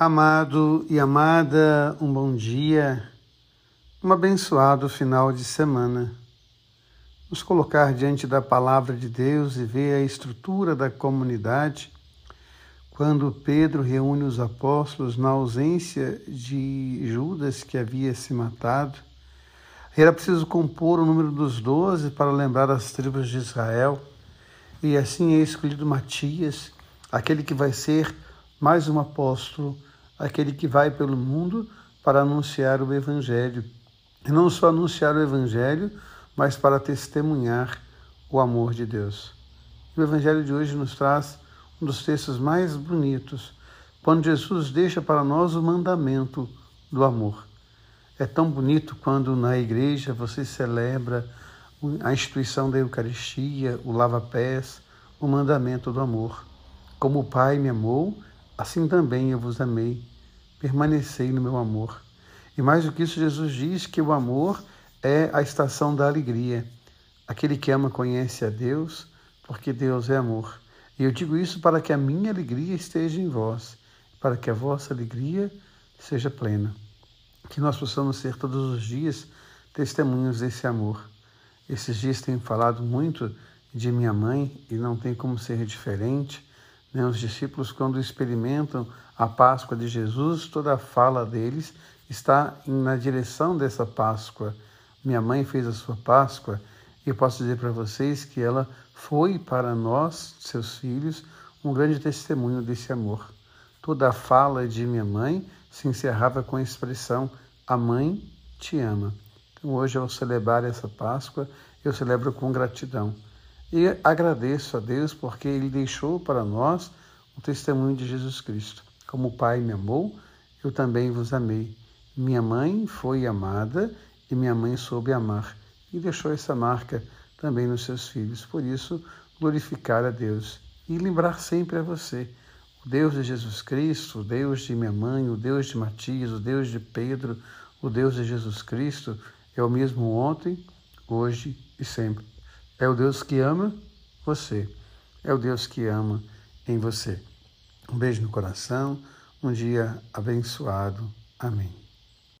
Amado e amada, um bom dia, um abençoado final de semana. Nos colocar diante da palavra de Deus e ver a estrutura da comunidade. Quando Pedro reúne os apóstolos na ausência de Judas, que havia se matado, era preciso compor o número dos doze para lembrar as tribos de Israel. E assim é escolhido Matias, aquele que vai ser mais um apóstolo aquele que vai pelo mundo para anunciar o Evangelho. E não só anunciar o Evangelho, mas para testemunhar o amor de Deus. o Evangelho de hoje nos traz um dos textos mais bonitos, quando Jesus deixa para nós o mandamento do amor. É tão bonito quando na igreja você celebra a instituição da Eucaristia, o lava-pés, o mandamento do amor. Como o Pai me amou, assim também eu vos amei. Permanecei no meu amor. E mais do que isso, Jesus diz que o amor é a estação da alegria. Aquele que ama conhece a Deus, porque Deus é amor. E eu digo isso para que a minha alegria esteja em vós, para que a vossa alegria seja plena. Que nós possamos ser todos os dias testemunhos desse amor. Esses dias tenho falado muito de minha mãe e não tem como ser diferente. Né? Os discípulos, quando experimentam a Páscoa de Jesus, toda a fala deles está na direção dessa Páscoa. Minha mãe fez a sua Páscoa e posso dizer para vocês que ela foi para nós, seus filhos, um grande testemunho desse amor. Toda a fala de minha mãe se encerrava com a expressão: A mãe te ama. Então, hoje, ao celebrar essa Páscoa, eu celebro com gratidão. E agradeço a Deus porque Ele deixou para nós o testemunho de Jesus Cristo. Como o Pai me amou, eu também vos amei. Minha mãe foi amada e minha mãe soube amar e deixou essa marca também nos seus filhos. Por isso, glorificar a Deus e lembrar sempre a você o Deus de Jesus Cristo, o Deus de minha mãe, o Deus de Matias, o Deus de Pedro, o Deus de Jesus Cristo é o mesmo ontem, hoje e sempre. É o Deus que ama você. É o Deus que ama em você. Um beijo no coração, um dia abençoado. Amém.